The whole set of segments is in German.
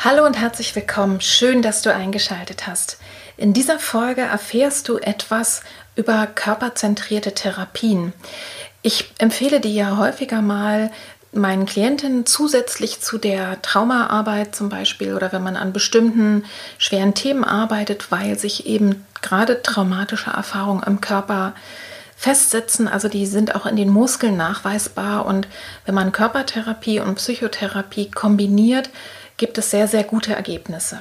Hallo und herzlich willkommen. Schön, dass du eingeschaltet hast. In dieser Folge erfährst du etwas über körperzentrierte Therapien. Ich empfehle dir ja häufiger mal meinen Klientinnen zusätzlich zu der Traumaarbeit zum Beispiel oder wenn man an bestimmten schweren Themen arbeitet, weil sich eben gerade traumatische Erfahrungen im Körper festsetzen, also die sind auch in den Muskeln nachweisbar und wenn man Körpertherapie und Psychotherapie kombiniert, gibt es sehr, sehr gute Ergebnisse.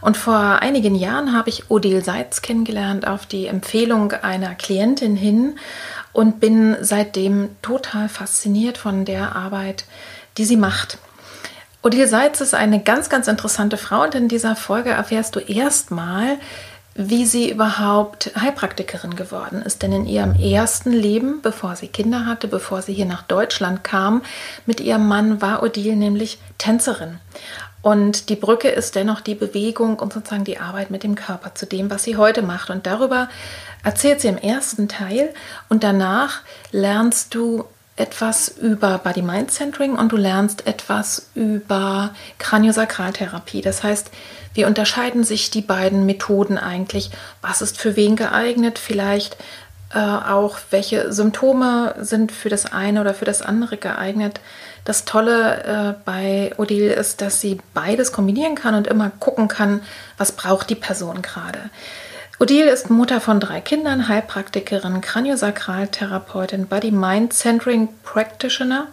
Und vor einigen Jahren habe ich Odile Seitz kennengelernt auf die Empfehlung einer Klientin hin und bin seitdem total fasziniert von der Arbeit, die sie macht. Odile Seitz ist eine ganz, ganz interessante Frau und in dieser Folge erfährst du erstmal, wie sie überhaupt Heilpraktikerin geworden ist. Denn in ihrem ersten Leben, bevor sie Kinder hatte, bevor sie hier nach Deutschland kam, mit ihrem Mann war Odile nämlich Tänzerin. Und die Brücke ist dennoch die Bewegung und sozusagen die Arbeit mit dem Körper zu dem, was sie heute macht. Und darüber erzählt sie im ersten Teil. Und danach lernst du etwas über Body-Mind-Centering und du lernst etwas über Kraniosakraltherapie. Das heißt, wie unterscheiden sich die beiden Methoden eigentlich? Was ist für wen geeignet? Vielleicht äh, auch, welche Symptome sind für das eine oder für das andere geeignet? Das Tolle äh, bei Odile ist, dass sie beides kombinieren kann und immer gucken kann, was braucht die Person gerade. Odile ist Mutter von drei Kindern, Heilpraktikerin, Kraniosakraltherapeutin, Body-Mind-Centering Practitioner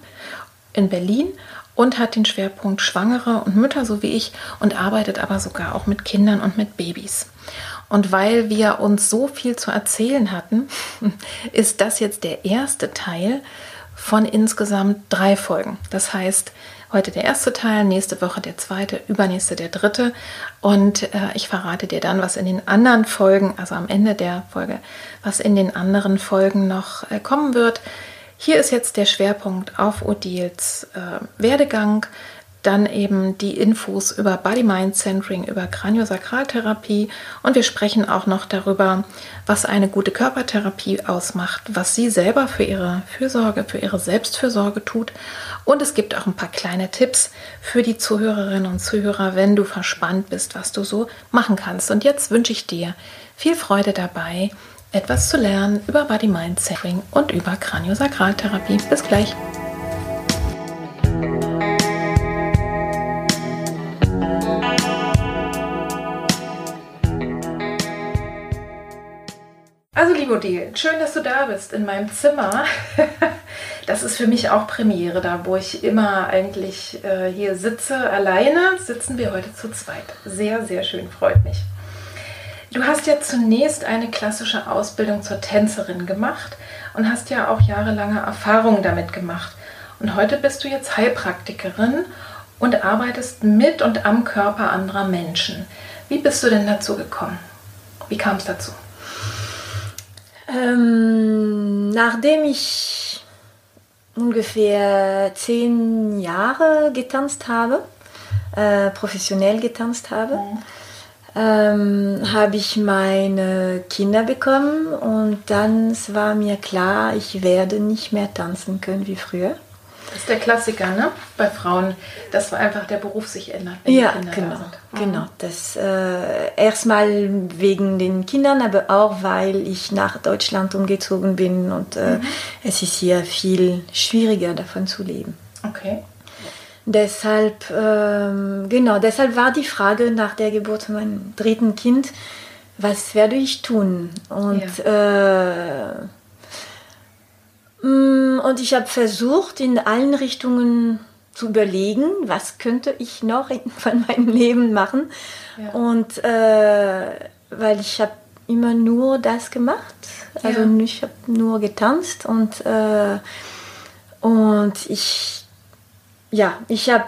in Berlin und hat den Schwerpunkt Schwangere und Mütter, so wie ich, und arbeitet aber sogar auch mit Kindern und mit Babys. Und weil wir uns so viel zu erzählen hatten, ist das jetzt der erste Teil von insgesamt drei Folgen. Das heißt, heute der erste Teil, nächste Woche der zweite, übernächste der dritte. Und äh, ich verrate dir dann, was in den anderen Folgen, also am Ende der Folge, was in den anderen Folgen noch äh, kommen wird. Hier ist jetzt der Schwerpunkt auf Odils äh, Werdegang, dann eben die Infos über Body-Mind-Centering, über Kraniosakraltherapie und wir sprechen auch noch darüber, was eine gute Körpertherapie ausmacht, was sie selber für ihre Fürsorge, für ihre Selbstfürsorge tut und es gibt auch ein paar kleine Tipps für die Zuhörerinnen und Zuhörer, wenn du verspannt bist, was du so machen kannst. Und jetzt wünsche ich dir viel Freude dabei, etwas zu lernen über Body-Mind-Centering und über Kraniosakraltherapie. Bis gleich! Also, liebe Odile, schön, dass du da bist in meinem Zimmer. Das ist für mich auch Premiere, da wo ich immer eigentlich äh, hier sitze. Alleine sitzen wir heute zu zweit. Sehr, sehr schön, freut mich. Du hast ja zunächst eine klassische Ausbildung zur Tänzerin gemacht und hast ja auch jahrelange Erfahrungen damit gemacht. Und heute bist du jetzt Heilpraktikerin und arbeitest mit und am Körper anderer Menschen. Wie bist du denn dazu gekommen? Wie kam es dazu? Ähm, nachdem ich ungefähr zehn Jahre getanzt habe, äh, professionell getanzt habe, mhm. ähm, habe ich meine Kinder bekommen und dann war mir klar, ich werde nicht mehr tanzen können wie früher. Das ist der Klassiker, ne? Bei Frauen, dass einfach der Beruf sich ändert. ja, genau, da genau. Das äh, erstmal wegen den Kindern, aber auch weil ich nach Deutschland umgezogen bin und äh, mhm. es ist hier viel schwieriger davon zu leben. Okay. deshalb, ähm, genau, deshalb war die Frage nach der Geburt meines dritten Kind, was werde ich tun? Und, ja. Äh, mm, und ich habe versucht, in allen Richtungen zu überlegen, was könnte ich noch von meinem Leben machen. Ja. Und äh, weil ich habe immer nur das gemacht, also ja. ich habe nur getanzt und, äh, und ich ja, ich habe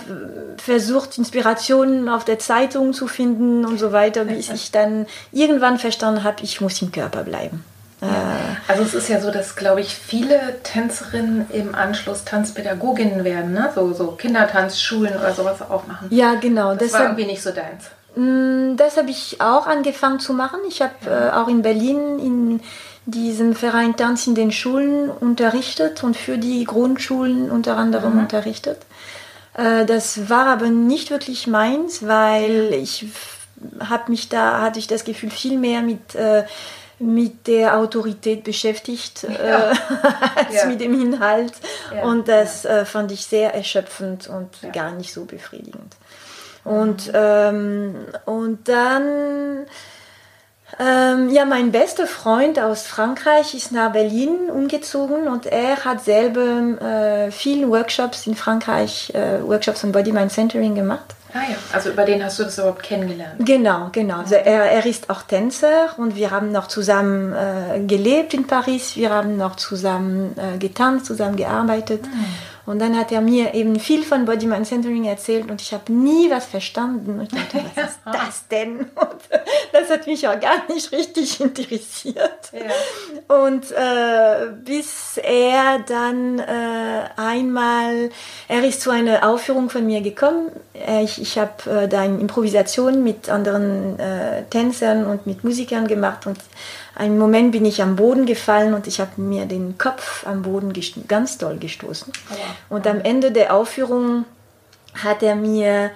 versucht, Inspirationen auf der Zeitung zu finden und so weiter, bis ich dann irgendwann verstanden habe, ich muss im Körper bleiben. Also es ist ja so, dass, glaube ich, viele Tänzerinnen im Anschluss Tanzpädagoginnen werden, ne? so, so Kindertanzschulen oder sowas auch machen. Ja, genau. Das Deshalb, war irgendwie nicht so deins. Mm, das habe ich auch angefangen zu machen. Ich habe ja. äh, auch in Berlin in diesem Verein Tanz in den Schulen unterrichtet und für die Grundschulen unter anderem mhm. unterrichtet. Äh, das war aber nicht wirklich meins, weil ich habe mich da hatte ich das Gefühl viel mehr mit äh, mit der Autorität beschäftigt ja. äh, als ja. mit dem Inhalt. Ja. Und das äh, fand ich sehr erschöpfend und gar nicht so befriedigend. Und, mhm. ähm, und dann ähm, ja, mein bester Freund aus Frankreich ist nach Berlin umgezogen und er hat selber äh, viele Workshops in Frankreich, äh, Workshops von Body Mind Centering gemacht. Ah ja, also über den hast du das überhaupt kennengelernt? Genau, genau. Also er, er ist auch Tänzer und wir haben noch zusammen äh, gelebt in Paris, wir haben noch zusammen äh, getanzt, zusammen gearbeitet. Mhm. Und dann hat er mir eben viel von Body Mind Centering erzählt und ich habe nie was verstanden. Und ich dachte, was ist das denn? Und das hat mich auch gar nicht richtig interessiert. Ja. Und äh, bis er dann äh, einmal, er ist zu einer Aufführung von mir gekommen. Äh, ich, ich habe äh, da eine Improvisation mit anderen äh, Tänzern und mit Musikern gemacht und einen Moment bin ich am Boden gefallen und ich habe mir den Kopf am Boden ganz doll gestoßen. Und am Ende der Aufführung hat er mir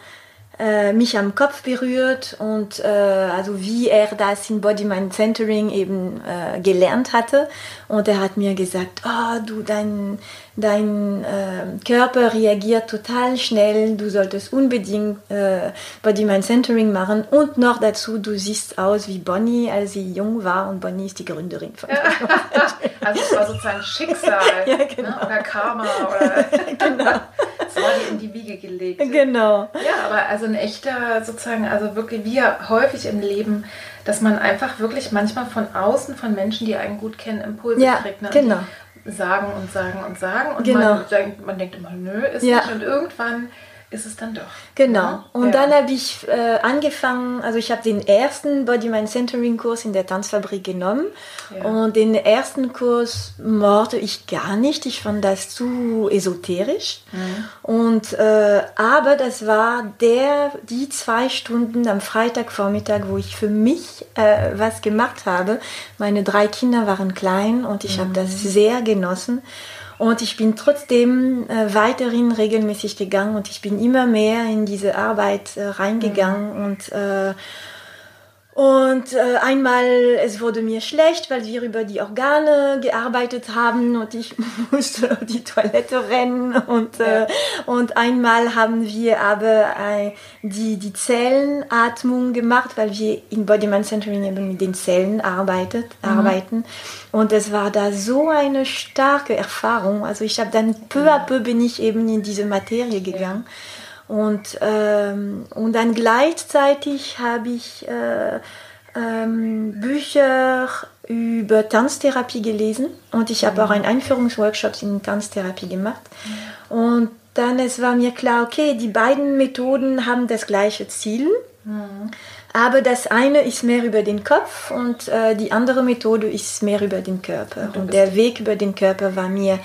äh, mich am Kopf berührt und äh, also wie er das in Body Mind Centering eben äh, gelernt hatte und er hat mir gesagt, oh du dein dein äh, Körper reagiert total schnell, du solltest unbedingt äh, Body Mind Centering machen und noch dazu du siehst aus wie Bonnie, als sie jung war und Bonnie ist die Gründerin von ja. Also es war sozusagen Schicksal ja, ne? genau. ne? oder Karma oder genau. es war dir in die Wiege gelegt. Genau. Ja, aber also ein echter sozusagen, also wirklich wie häufig im Leben, dass man einfach wirklich manchmal von außen, von Menschen, die einen gut kennen, Impulse ja, kriegt. Ne? Genau. Sagen und sagen und sagen und genau. man, denkt, man denkt immer, nö, ist ja. nicht. Und irgendwann ist es dann doch. Genau. Ja? Und ja. dann habe ich äh, angefangen, also ich habe den ersten Body Mind Centering Kurs in der Tanzfabrik genommen. Ja. Und den ersten Kurs mochte ich gar nicht. Ich fand das zu esoterisch. Mhm. Und, äh, aber das war der, die zwei Stunden am Freitagvormittag, wo ich für mich äh, was gemacht habe. Meine drei Kinder waren klein und ich mhm. habe das sehr genossen. Und ich bin trotzdem äh, weiterhin regelmäßig gegangen und ich bin immer mehr in diese Arbeit äh, reingegangen mhm. und äh, und äh, einmal, es wurde mir schlecht, weil wir über die Organe gearbeitet haben und ich musste auf die Toilette rennen. Und, äh, und einmal haben wir aber äh, die, die Zellenatmung gemacht, weil wir in Body Mind Centering eben mit den Zellen arbeitet, mhm. arbeiten. Und es war da so eine starke Erfahrung. Also ich habe dann peu à peu bin ich eben in diese Materie gegangen. Ja. Und, ähm, und dann gleichzeitig habe ich äh, ähm, Bücher über Tanztherapie gelesen und ich habe mhm. auch einen Einführungsworkshop in Tanztherapie gemacht. Mhm. Und dann es war mir klar, okay, die beiden Methoden haben das gleiche Ziel. Mhm. Aber das eine ist mehr über den Kopf und äh, die andere Methode ist mehr über den Körper. Und, und der Weg über den Körper war mir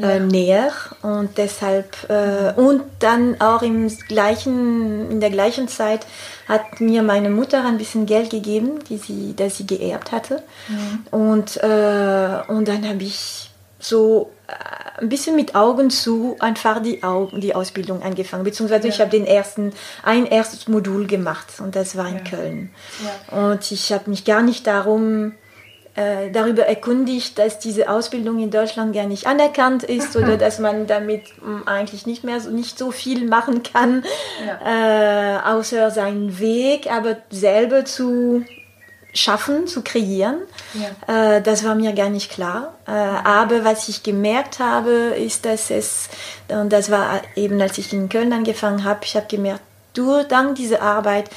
äh, ja. näher und deshalb äh, und dann auch im gleichen in der gleichen Zeit hat mir meine Mutter ein bisschen Geld gegeben, die sie, das sie geerbt hatte. Mhm. Und äh, und dann habe ich so ein bisschen mit Augen zu einfach die, Augen, die Ausbildung angefangen. Beziehungsweise ja. ich habe den ersten, ein erstes Modul gemacht und das war in ja. Köln. Ja. Und ich habe mich gar nicht darum äh, darüber erkundigt, dass diese Ausbildung in Deutschland gar nicht anerkannt ist oder dass man damit hm, eigentlich nicht mehr so, nicht so viel machen kann, äh, außer seinen Weg, aber selber zu schaffen, zu kreieren. Ja. Äh, das war mir gar nicht klar. Äh, aber was ich gemerkt habe, ist, dass es, und das war eben, als ich in Köln angefangen habe, ich habe gemerkt, durch, dank dieser Arbeit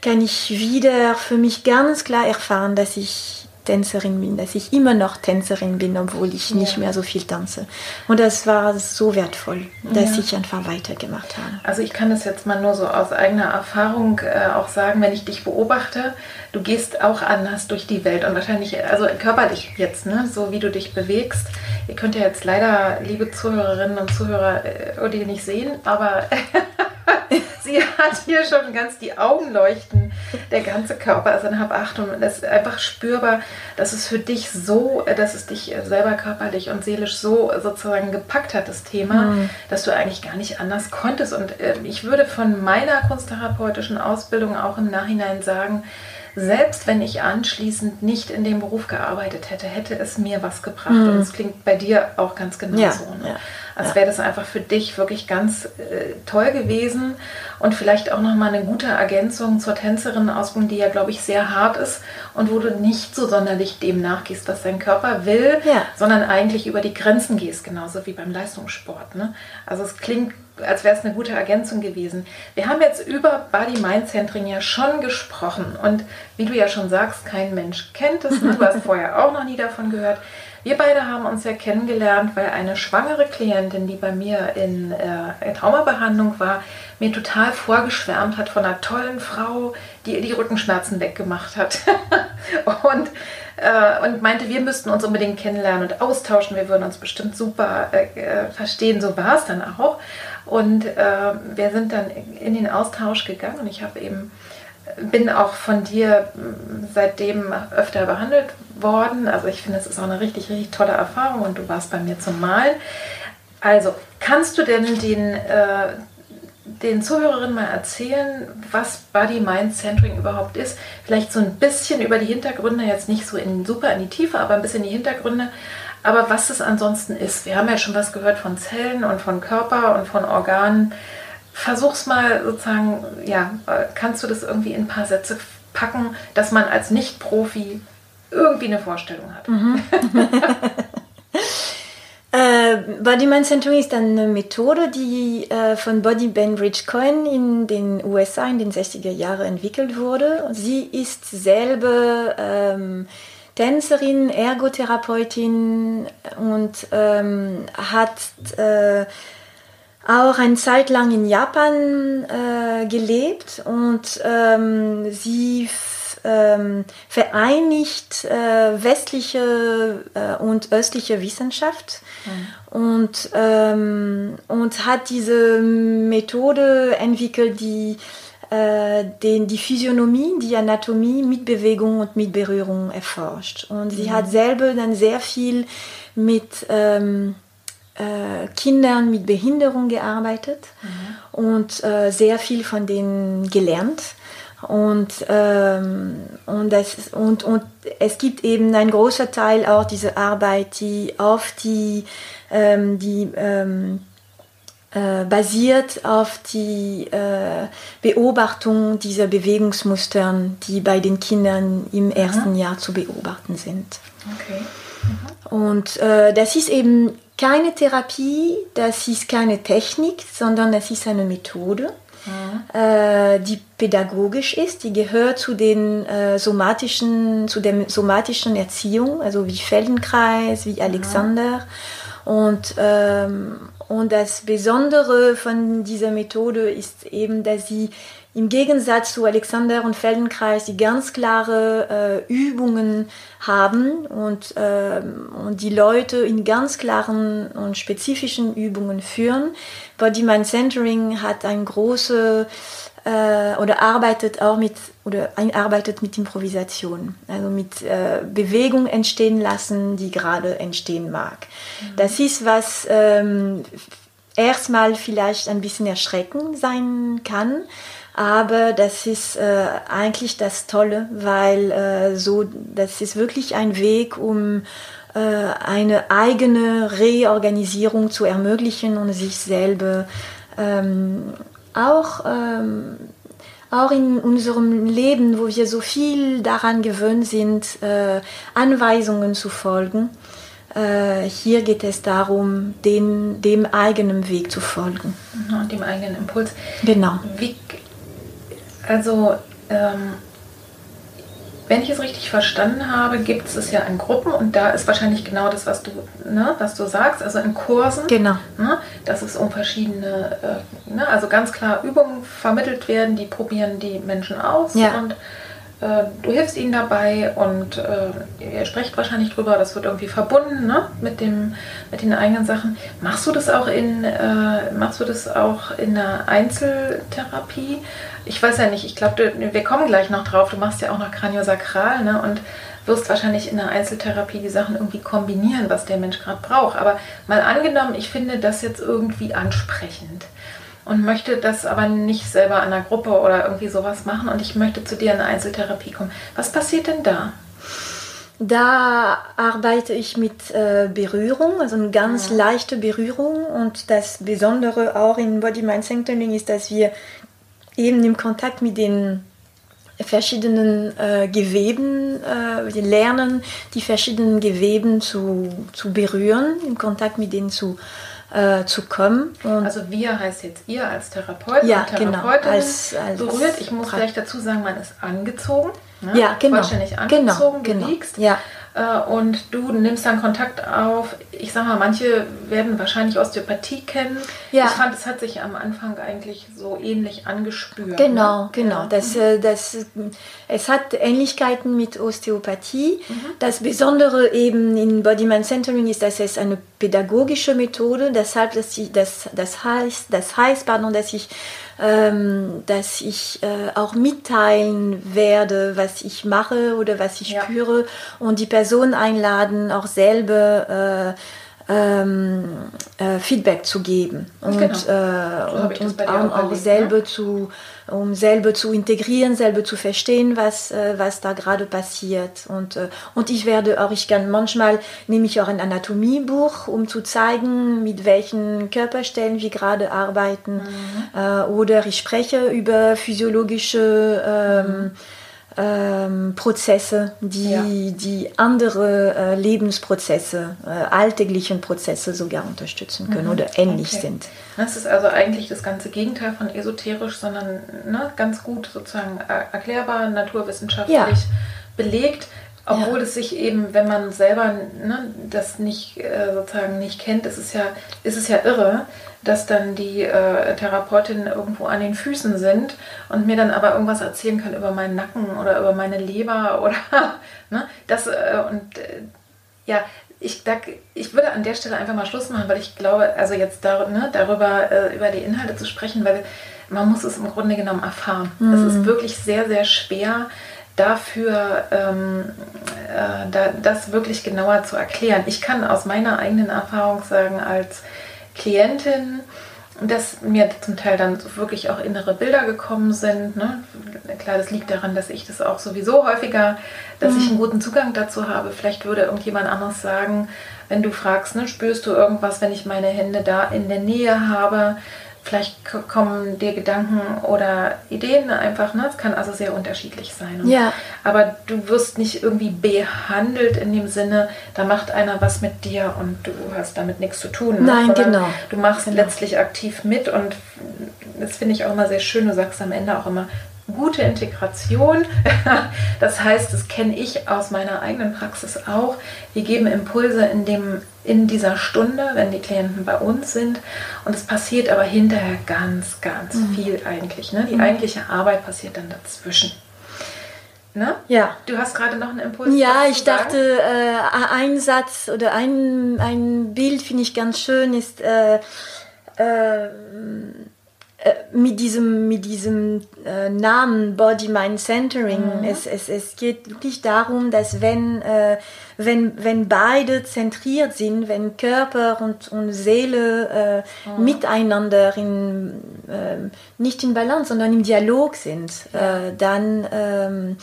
kann ich wieder für mich ganz klar erfahren, dass ich Tänzerin bin, dass ich immer noch Tänzerin bin, obwohl ich ja. nicht mehr so viel tanze. Und das war so wertvoll, dass ja. ich einfach weitergemacht habe. Also ich kann das jetzt mal nur so aus eigener Erfahrung äh, auch sagen, wenn ich dich beobachte, du gehst auch anders durch die Welt und wahrscheinlich, also körperlich jetzt, ne, so wie du dich bewegst. Ihr könnt ja jetzt leider, liebe Zuhörerinnen und Zuhörer, äh, die nicht sehen, aber sie hat hier schon ganz die Augen leuchten. Der ganze Körper ist in Hab 8 und es ist einfach spürbar, dass es für dich so, dass es dich selber körperlich und seelisch so sozusagen gepackt hat, das Thema, mhm. dass du eigentlich gar nicht anders konntest. Und äh, ich würde von meiner kunsttherapeutischen Ausbildung auch im Nachhinein sagen, selbst wenn ich anschließend nicht in dem Beruf gearbeitet hätte, hätte es mir was gebracht. Mhm. Und es klingt bei dir auch ganz genau ja, so. Ne? Ja, als ja. wäre das einfach für dich wirklich ganz äh, toll gewesen und vielleicht auch nochmal eine gute Ergänzung zur Tänzerinnenausbildung, die ja, glaube ich, sehr hart ist und wo du nicht so sonderlich dem nachgehst, was dein Körper will, sondern eigentlich über die Grenzen gehst, genauso wie beim Leistungssport. Ne? Also es klingt als wäre es eine gute Ergänzung gewesen. Wir haben jetzt über Body-Mind-Centering ja schon gesprochen und wie du ja schon sagst, kein Mensch kennt es. Ne? Du hast vorher auch noch nie davon gehört. Wir beide haben uns ja kennengelernt, weil eine schwangere Klientin, die bei mir in äh, Traumabehandlung war, mir total vorgeschwärmt hat von einer tollen Frau, die die Rückenschmerzen weggemacht hat. und, äh, und meinte, wir müssten uns unbedingt kennenlernen und austauschen. Wir würden uns bestimmt super äh, äh verstehen. So war es dann auch. Und äh, wir sind dann in den Austausch gegangen und ich habe eben bin auch von dir seitdem öfter behandelt worden. Also ich finde, es ist auch eine richtig, richtig tolle Erfahrung und du warst bei mir zum Malen. Also, kannst du denn den, äh, den Zuhörerinnen mal erzählen, was Body Mind Centering überhaupt ist? Vielleicht so ein bisschen über die Hintergründe, jetzt nicht so in, super in die Tiefe, aber ein bisschen die Hintergründe. Aber was es ansonsten ist, wir haben ja schon was gehört von Zellen und von Körper und von Organen. Versuch's mal sozusagen, ja, kannst du das irgendwie in ein paar Sätze packen, dass man als Nicht-Profi irgendwie eine Vorstellung hat? Mhm. äh, Body Mind Centering ist eine Methode, die äh, von Body Bainbridge Cohen in den USA in den 60er Jahren entwickelt wurde. Sie ist selber ähm, Tänzerin, Ergotherapeutin und ähm, hat äh, auch eine Zeit lang in Japan äh, gelebt und ähm, sie ähm, vereinigt äh, westliche äh, und östliche Wissenschaft mhm. und, ähm, und hat diese Methode entwickelt, die äh, den, die Physiognomie, die Anatomie mit Bewegung und mit Berührung erforscht. Und sie mhm. hat selber dann sehr viel mit ähm, äh, Kindern mit Behinderung gearbeitet mhm. und äh, sehr viel von denen gelernt. Und, ähm, und, das, und, und es gibt eben ein großer Teil auch dieser Arbeit, die auf die, ähm, die ähm, äh, basiert auf die äh, Beobachtung dieser Bewegungsmustern, die bei den Kindern im mhm. ersten Jahr zu beobachten sind. Okay. Und äh, das ist eben keine Therapie, das ist keine Technik, sondern das ist eine Methode, mhm. äh, die pädagogisch ist, die gehört zu den äh, somatischen, zu der somatischen Erziehung, also wie Feldenkreis, wie Alexander. Und ähm, und das Besondere von dieser Methode ist eben, dass sie im Gegensatz zu Alexander und Feldenkreis die ganz klare äh, Übungen haben und, äh, und die Leute in ganz klaren und spezifischen Übungen führen. Body Mind Centering hat ein große äh, oder arbeitet auch mit oder arbeitet mit Improvisation, also mit äh, Bewegung entstehen lassen, die gerade entstehen mag. Mhm. Das ist was ähm, erstmal vielleicht ein bisschen erschreckend sein kann, Aber das ist äh, eigentlich das Tolle, weil äh, so, das ist wirklich ein Weg, um äh, eine eigene Reorganisierung zu ermöglichen und sich selber ähm, auch, ähm, auch in unserem Leben, wo wir so viel daran gewöhnt sind, äh, Anweisungen zu folgen. Äh, hier geht es darum, den, dem eigenen Weg zu folgen. Mhm, dem eigenen Impuls. Genau. Wie, also, ähm, wenn ich es richtig verstanden habe, gibt es es ja in Gruppen und da ist wahrscheinlich genau das, was du, ne, was du sagst, also in Kursen. Genau. Ne, dass es um verschiedene, äh, ne, also ganz klar Übungen vermittelt werden, die probieren die Menschen aus Ja. und du hilfst ihnen dabei und äh, ihr sprecht wahrscheinlich drüber, das wird irgendwie verbunden ne, mit, dem, mit den eigenen Sachen. Machst du das auch in, äh, machst du das auch in einer Einzeltherapie? Ich weiß ja nicht, ich glaube, wir kommen gleich noch drauf, du machst ja auch noch Kraniosakral ne, und wirst wahrscheinlich in der Einzeltherapie die Sachen irgendwie kombinieren, was der Mensch gerade braucht. Aber mal angenommen, ich finde das jetzt irgendwie ansprechend und möchte das aber nicht selber an einer Gruppe oder irgendwie sowas machen und ich möchte zu dir in eine Einzeltherapie kommen. Was passiert denn da? Da arbeite ich mit äh, Berührung, also eine ganz Ja. leichte Berührung. Und das Besondere auch in Body Mind Centering ist, dass wir eben im Kontakt mit den verschiedenen äh, Geweben, äh, wir lernen, die verschiedenen Geweben zu, zu berühren, im Kontakt mit denen zu, äh, zu kommen. Und Also wir heißt jetzt ihr als Therapeut Ja, und genau, Therapeutin als- als berührt. Ich muss gleich dazu sagen, man ist angezogen. Ne? ja, genau. Vollständig angezogen, genau, du genau. liegst. Ja. Äh, Und du nimmst dann Kontakt auf. Ich sag mal, manche werden wahrscheinlich Osteopathie kennen. Ja. Ich fand, es hat sich am Anfang eigentlich so ähnlich angespürt. Genau, ne? genau. Ja. Das, äh, das, es hat Ähnlichkeiten mit Osteopathie. Mhm. Das Besondere eben in Body Mind Centering ist, dass es eine pädagogische Methode, deshalb, dass ich, das, das heißt, das heißt, pardon, dass ich, ähm, dass ich äh, auch mitteilen werde, was ich mache oder was ich Ja. spüre und die Person einladen, auch selber äh, ähm, äh, Feedback zu geben und, Genau. äh, So und, und auch auch, erlebt, selber ne? zu, um selber zu integrieren, selber zu verstehen, was, äh, was da gerade passiert. Und, äh, und ich werde auch, ich kann manchmal nehme ich auch ein Anatomiebuch, um zu zeigen, mit welchen Körperstellen wir gerade arbeiten. Mhm. Äh, oder ich spreche über physiologische ähm, ähm, Prozesse, die, Ja. die andere äh, Lebensprozesse, äh, alltäglichen Prozesse sogar unterstützen können oder ähnlich Mhm. Okay. sind. Das ist also eigentlich das ganze Gegenteil von esoterisch, sondern ne, ganz gut sozusagen er- erklärbar, naturwissenschaftlich Ja. belegt. Obwohl Ja. es sich eben, wenn man selber ne, das nicht äh, sozusagen nicht kennt, ist es ja, ist es ja irre, dass dann die äh, Therapeutinnen irgendwo an den Füßen sind und mir dann aber irgendwas erzählen können über meinen Nacken oder über meine Leber oder ne, das äh, und äh, ja, ich, da, ich würde an der Stelle einfach mal Schluss machen, weil ich glaube, also jetzt dar, ne, darüber, äh, über die Inhalte zu sprechen, weil man muss es im Grunde genommen erfahren. Es ist wirklich sehr, sehr schwer, dafür ähm, äh, da, das wirklich genauer zu erklären. Ich kann aus meiner eigenen Erfahrung sagen, als Klientin, dass mir zum Teil dann wirklich auch innere Bilder gekommen sind. Ne? Klar, das liegt daran, dass ich das auch sowieso häufiger, dass ich einen guten Zugang dazu habe. Vielleicht würde irgendjemand anderes sagen, wenn du fragst, ne, spürst du irgendwas, wenn ich meine Hände da in der Nähe habe? Vielleicht kommen dir Gedanken oder Ideen einfach. Ne? Es kann also sehr unterschiedlich sein. Ja. aber du wirst nicht irgendwie behandelt in dem Sinne, da macht einer was mit dir und du hast damit nichts zu tun. ne? Nein, Sondern genau. Du machst Genau. letztlich aktiv mit und das finde ich auch immer sehr schön. Du sagst am Ende auch immer, gute Integration. Das heißt, das kenne ich aus meiner eigenen Praxis auch. Wir geben Impulse in, dem, in dieser Stunde, wenn die Klienten bei uns sind. Und es passiert aber hinterher ganz, ganz Mhm. viel eigentlich. Ne? Die eigentliche Arbeit passiert dann dazwischen. Ne? Ja. Du hast gerade noch einen Impuls. Ja, ich dachte, äh, ein Satz oder ein, ein Bild finde ich ganz schön, ist äh, äh, mit diesem, mit diesem äh, Namen Body Mind Centering. Es, es, es geht wirklich darum, dass wenn, äh, wenn, wenn beide zentriert sind, wenn Körper und, und Seele äh, mhm. miteinander in, äh, nicht in Balance, sondern im Dialog sind, äh, dann, ähm,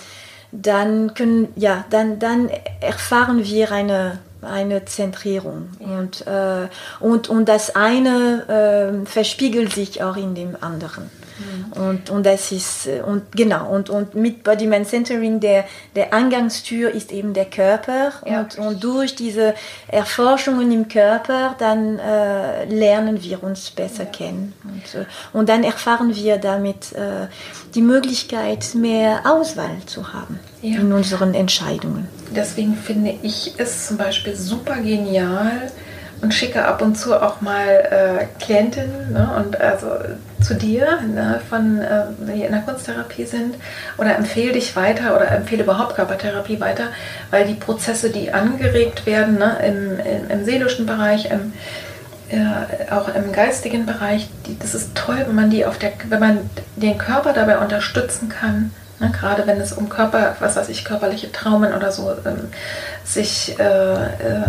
dann, können, ja, dann, dann erfahren wir eine, eine Zentrierung. Ja. Und, äh, und, und das eine äh, verspiegelt sich auch in dem anderen. Mhm. Und, und das ist, äh, und genau, und, und mit Body Man Centering, der, der Eingangstür ist eben der Körper. Ja. Und, und durch diese Erforschungen im Körper, dann äh, lernen wir uns besser ja. kennen. Und, äh, und dann erfahren wir damit äh, die Möglichkeit, mehr Auswahl zu haben ja. in unseren Entscheidungen. Deswegen finde ich es zum Beispiel super genial, und schicke ab und zu auch mal äh, Klientinnen ne, und also zu dir, ne, von, äh, die in der Kunsttherapie sind, oder empfehle dich weiter oder empfehle überhaupt Körpertherapie weiter, weil die Prozesse, die angeregt werden ne, im, im, im seelischen Bereich, im, äh, auch im geistigen Bereich, die, das ist toll, wenn man die auf der, wenn man den Körper dabei unterstützen kann, Ne, gerade wenn es um Körper, was weiß ich, körperliche Traumen oder so ähm, sich, äh, äh,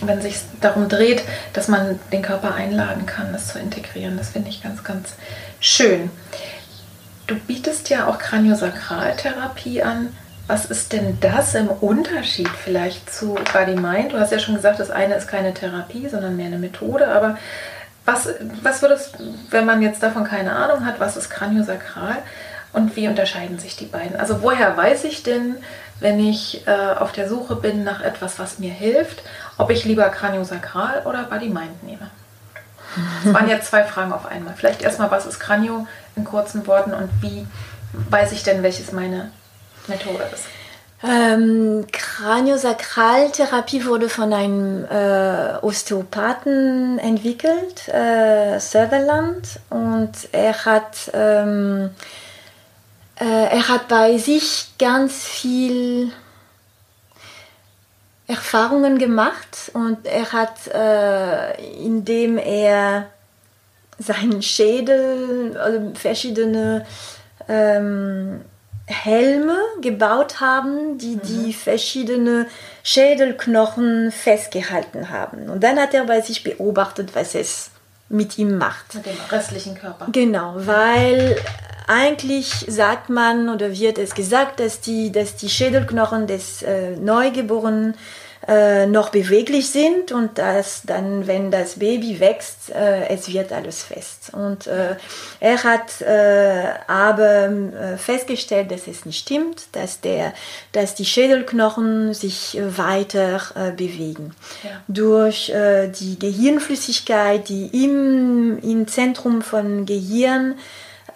wenn sich darum dreht, dass man den Körper einladen kann, das zu integrieren. Das finde ich ganz, ganz schön. Du bietest ja auch Kraniosakraltherapie an. Was ist denn das im Unterschied vielleicht zu Body Mind? Du hast ja schon gesagt, das eine ist keine Therapie, sondern mehr eine Methode. Aber was, was würdest, wenn man jetzt davon keine Ahnung hat, was ist Kraniosakral? Und wie unterscheiden sich die beiden? Also woher weiß ich denn, wenn ich äh, auf der Suche bin nach etwas, was mir hilft, ob ich lieber Kraniosakral oder Body Mind nehme? Das waren jetzt zwei Fragen auf einmal. Vielleicht erstmal, was ist Kranio in kurzen Worten und wie weiß ich denn, welches meine Methode ist? Ähm, Kraniosakraltherapie wurde von einem äh, Osteopathen entwickelt, äh, Sutherland, und er hat ähm, äh, er hat bei sich ganz viel Erfahrungen gemacht und er hat, äh, indem er seinen Schädel, also verschiedene ähm, Helme gebaut haben, die mhm. die verschiedenen Schädelknochen festgehalten haben. Und dann hat er bei sich beobachtet, was es mit ihm macht. Mit dem restlichen Körper. Genau, weil eigentlich sagt man oder wird es gesagt, dass die, dass die Schädelknochen des äh, Neugeborenen äh, noch beweglich sind und dass dann, wenn das Baby wächst, äh, es wird alles fest. Und äh, er hat äh, aber äh, festgestellt, dass es nicht stimmt, dass, der, dass die Schädelknochen sich weiter bewegen. Ja. Durch die Gehirnflüssigkeit, die im, im Zentrum von Gehirn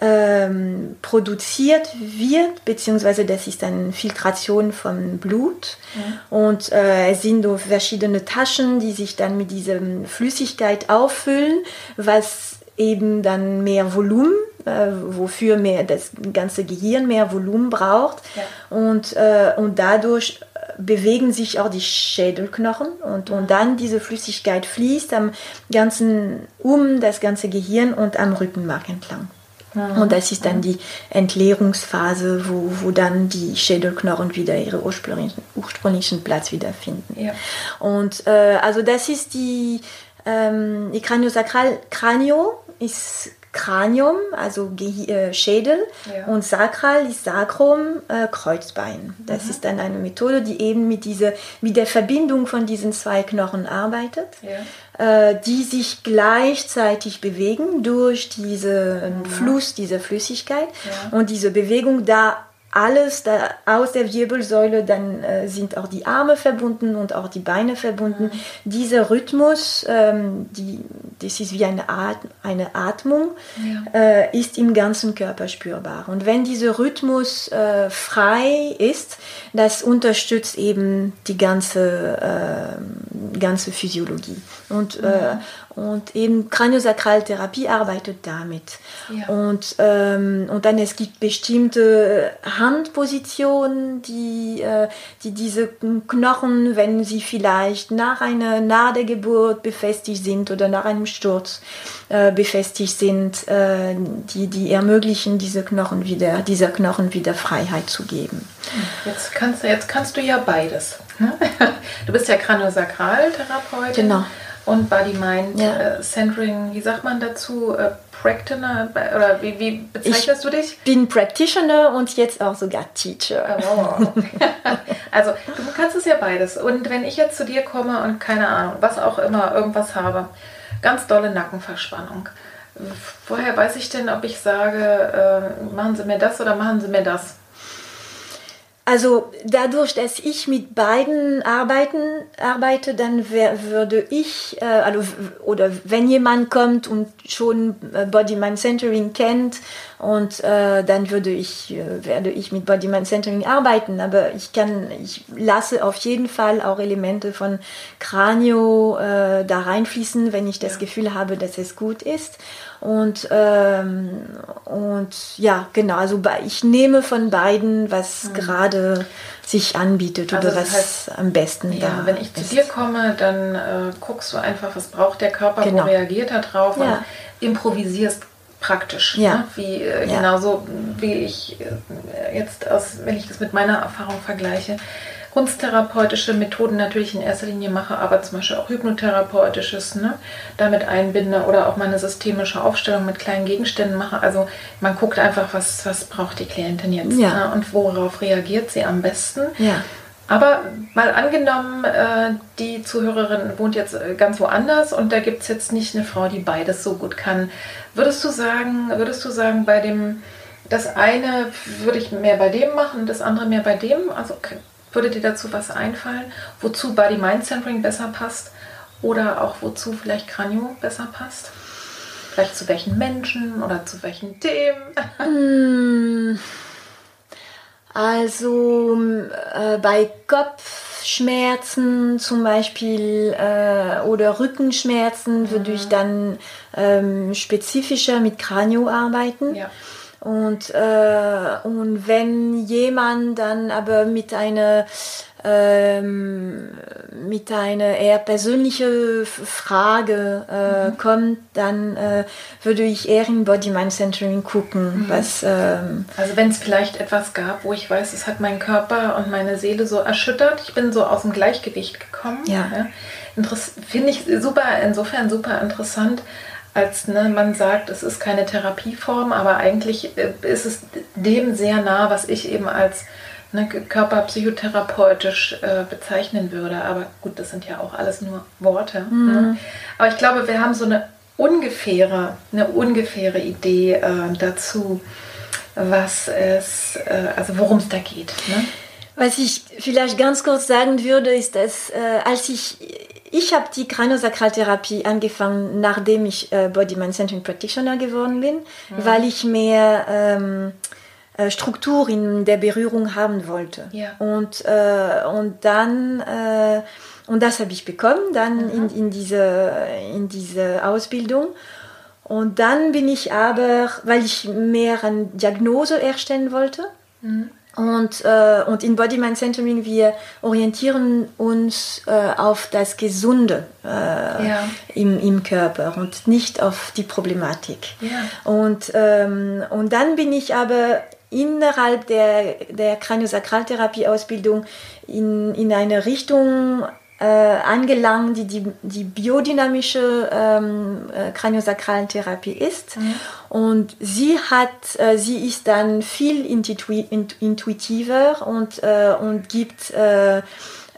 ähm, produziert wird, beziehungsweise das ist eine Filtration von Blut. Ja. Und äh, es sind so verschiedene Taschen, die sich dann mit dieser Flüssigkeit auffüllen, was eben dann mehr Volumen, äh, wofür mehr das ganze Gehirn mehr Volumen braucht. Ja. Und, äh, und dadurch bewegen sich auch die Schädelknochen und, und dann diese Flüssigkeit fließt am ganzen, um das ganze Gehirn und am Rückenmark entlang. Mhm. Und das ist dann die Entleerungsphase, wo, wo dann die Schädelknochen wieder ihren ursprünglichen, ursprünglichen Platz wiederfinden. Ja. Und äh, also das ist die, ähm, die Kraniosakral, Kranio ist Kranium, also Ge äh, Schädel, ja. und Sakral ist Sacrum, äh, Kreuzbein. Das mhm. ist dann eine Methode, die eben mit, dieser, mit der Verbindung von diesen zwei Knochen arbeitet. Ja die sich gleichzeitig bewegen durch diesen mhm. Fluss dieser Flüssigkeit. Ja. Und diese Bewegung da alles da aus der Wirbelsäule, dann äh, sind auch die Arme verbunden und auch die Beine verbunden. Mhm. Dieser Rhythmus, ähm, die, das ist wie eine, At eine Atmung, ja. äh, ist im ganzen Körper spürbar. Und wenn dieser Rhythmus äh, frei ist, das unterstützt eben die ganze, äh, ganze Physiologie. Und, mhm. Und eben Kraniosakraltherapie arbeitet damit. Ja. Und, ähm, und dann es gibt bestimmte Handposition, die, äh, die diese Knochen, wenn sie vielleicht nach einer nach der Geburt befestigt sind oder nach einem Sturz äh, befestigt sind, äh, die, die ermöglichen, diese Knochen wieder, dieser Knochen wieder Freiheit zu geben. Jetzt kannst, jetzt kannst du ja beides. Ne? Du bist ja Kraniosakraltherapeutin. Genau und Body Mind ja. äh, Centering, wie sagt man dazu? Äh, Practitioner oder wie, wie bezeichnest ich du dich? Ich bin Practitioner und jetzt auch sogar Teacher. Oh, also du kannst es ja beides. Und wenn ich jetzt zu dir komme und keine Ahnung, was auch immer, irgendwas habe, ganz dolle Nackenverspannung. Woher weiß ich denn, ob ich sage, äh, machen Sie mir das oder machen Sie mir das? Also dadurch, dass ich mit beiden arbeiten, arbeite, dann wär, würde ich, äh, also, oder wenn jemand kommt und schon äh, Body Mind Centering kennt, und äh, dann würde ich, äh, werde ich mit Body Mind Centering arbeiten. Aber ich kann, ich lasse auf jeden Fall auch Elemente von Kranio äh, da reinfließen, wenn ich das ja. Gefühl habe, dass es gut ist. Und, ähm, und ja, genau, also ich nehme von beiden, was mhm. gerade sich anbietet also oder was heißt, am besten ja, da Wenn ich ist. zu dir komme, dann äh, guckst du einfach, was braucht der Körper, genau. wo reagiert er drauf ja. und improvisierst praktisch. Ja. Ne? Wie, äh, ja. Genauso wie ich äh, jetzt aus, wenn ich das mit meiner Erfahrung vergleiche, kunsttherapeutische Methoden natürlich in erster Linie mache, aber zum Beispiel auch hypnotherapeutisches ne, damit einbinde oder auch meine systemische Aufstellung mit kleinen Gegenständen mache. Also man guckt einfach, was, was braucht die Klientin jetzt ja. ne, und worauf reagiert sie am besten. Ja. Aber mal angenommen, äh, die Zuhörerin wohnt jetzt äh, ganz woanders und da gibt es jetzt nicht eine Frau, die beides so gut kann. Würdest du sagen, würdest du sagen, bei dem, das eine würde ich mehr bei dem machen, das andere mehr bei dem? Also würde dir dazu was einfallen, wozu Body Mind Centering besser passt oder auch wozu vielleicht Kranio besser passt? Vielleicht zu welchen Menschen oder zu welchen Themen? Mm. Also äh, bei Kopfschmerzen zum Beispiel äh, oder Rückenschmerzen mhm. würde ich dann ähm, spezifischer mit Kranio arbeiten. Ja. Und, äh, und wenn jemand dann aber mit einer ähm, mit einer eher persönlichen Frage äh, mhm. kommt, dann äh, würde ich eher in Body Mind Centering gucken. Mhm. Was, ähm, also wenn es vielleicht etwas gab, wo ich weiß, es hat meinen Körper und meine Seele so erschüttert, ich bin so aus dem Gleichgewicht gekommen. Ja. ja. Finde ich super, insofern super interessant, als ne, man sagt, es ist keine Therapieform, aber eigentlich äh, ist es dem sehr nah, was ich eben als ne, körperpsychotherapeutisch äh, bezeichnen würde. Aber gut, das sind ja auch alles nur Worte. Ne? Mhm. Ne? Aber ich glaube, wir haben so eine ungefähre, eine ungefähre Idee äh, dazu, was es, äh, also worum es da geht. Ne? Was ich vielleicht ganz kurz sagen würde, ist, dass äh, als ich ich habe die Kraniosakraltherapie angefangen, nachdem ich äh, Body Mind Centering Practitioner geworden bin, mhm. weil ich mehr ähm, äh, Struktur in der Berührung haben wollte. Ja. Und, äh, und dann, äh, und das habe ich bekommen, dann mhm. in, in, diese, in diese Ausbildung. Und dann bin ich aber, weil ich mehr eine Diagnose erstellen wollte, mhm. Und, äh, und in Body Mind Centering, wir orientieren uns äh, auf das Gesunde äh, ja. im, im Körper und nicht auf die Problematik. Ja. Und, ähm, und dann bin ich aber innerhalb der, der Kraniosakraltherapie-Ausbildung in, in eine Richtung äh, angelangt, die, die die biodynamische ähm, äh, kraniosakralen Therapie ist. Mhm. Und sie hat, äh, sie ist dann viel intuitiver und, äh, und gibt äh,